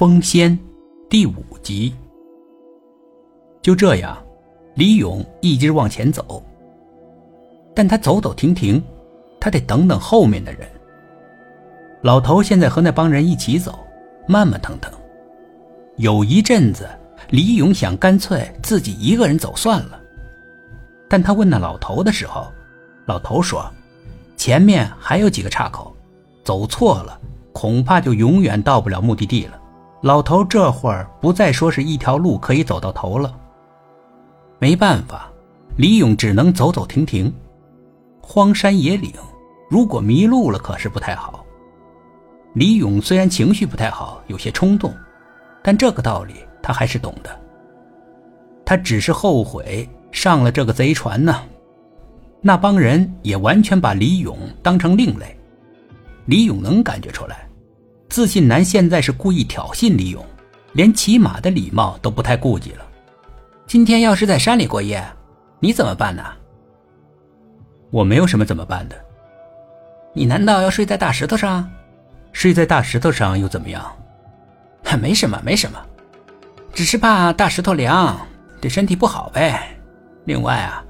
风仙第五集。就这样，李勇一直往前走，但他走走停停，他得等等后面的人。老头现在和那帮人一起走，慢慢腾腾。有一阵子，李勇想干脆自己一个人走算了，但他问那老头的时候，老头说：“前面还有几个岔口，走错了，恐怕就永远到不了目的地了。”老头这会儿不再说是一条路可以走到头了。没办法，李勇只能走走停停。荒山野岭，如果迷路了，可是不太好。李勇虽然情绪不太好，有些冲动，但这个道理他还是懂的。他只是后悔上了这个贼船呢。那帮人也完全把李勇当成另类。李勇能感觉出来。自信男现在是故意挑衅李勇，连骑马的礼貌都不太顾及了。今天要是在山里过夜，你怎么办呢？我没有什么怎么办的。你难道要睡在大石头上？睡在大石头上又怎么样？没什么，没什么，只是怕大石头凉，对身体不好呗。另外啊，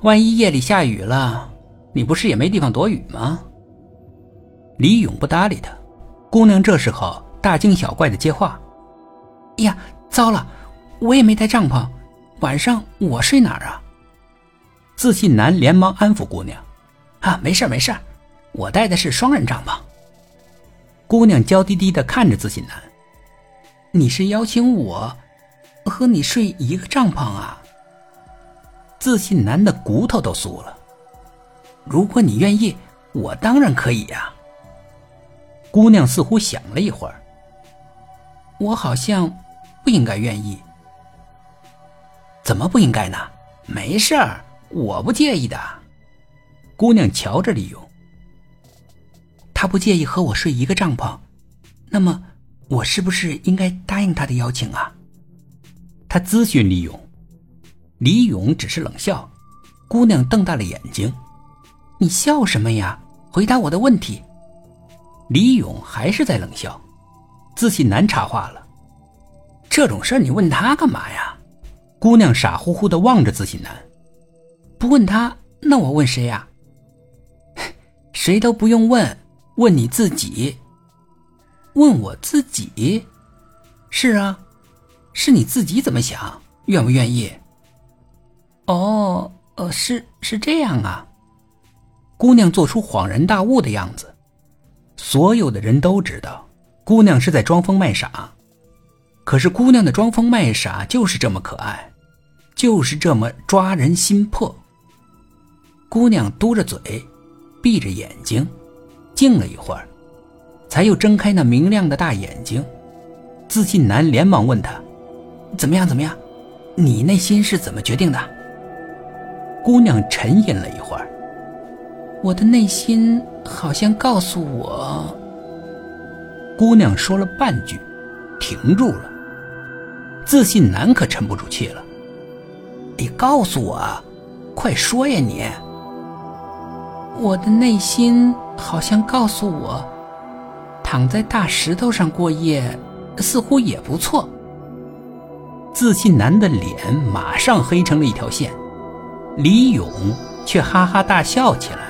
万一夜里下雨了，你不是也没地方躲雨吗？李勇不搭理他。姑娘这时候大惊小怪的接话：“哎呀，糟了，我也没带帐篷，晚上我睡哪儿啊？”自信男连忙安抚姑娘：“啊，没事没事我带的是双人帐篷。”姑娘娇滴滴的看着自信男：“你是邀请我和你睡一个帐篷啊？”自信男的骨头都酥了：“如果你愿意，我当然可以呀。”姑娘似乎想了一会儿，我好像不应该愿意。怎么不应该呢？没事儿，我不介意的。姑娘瞧着李勇，他不介意和我睡一个帐篷，那么我是不是应该答应他的邀请啊？他咨询李勇，李勇只是冷笑。姑娘瞪大了眼睛：“你笑什么呀？回答我的问题。”李勇还是在冷笑，自信男插话了：“这种事你问他干嘛呀？”姑娘傻乎乎的望着自信男：“不问他，那我问谁呀？”“ 谁都不用问，问你自己。”“问我自己？”“是啊，是你自己怎么想，愿不愿意？”“哦，呃，是是这样啊。”姑娘做出恍然大悟的样子。所有的人都知道，姑娘是在装疯卖傻。可是姑娘的装疯卖傻就是这么可爱，就是这么抓人心魄。姑娘嘟着嘴，闭着眼睛，静了一会儿，才又睁开那明亮的大眼睛。自信男连忙问她：“怎么样？怎么样？你内心是怎么决定的？”姑娘沉吟了一会儿。我的内心好像告诉我，姑娘说了半句，停住了。自信男可沉不住气了，你告诉我，快说呀你！我的内心好像告诉我，躺在大石头上过夜，似乎也不错。自信男的脸马上黑成了一条线，李勇却哈哈大笑起来。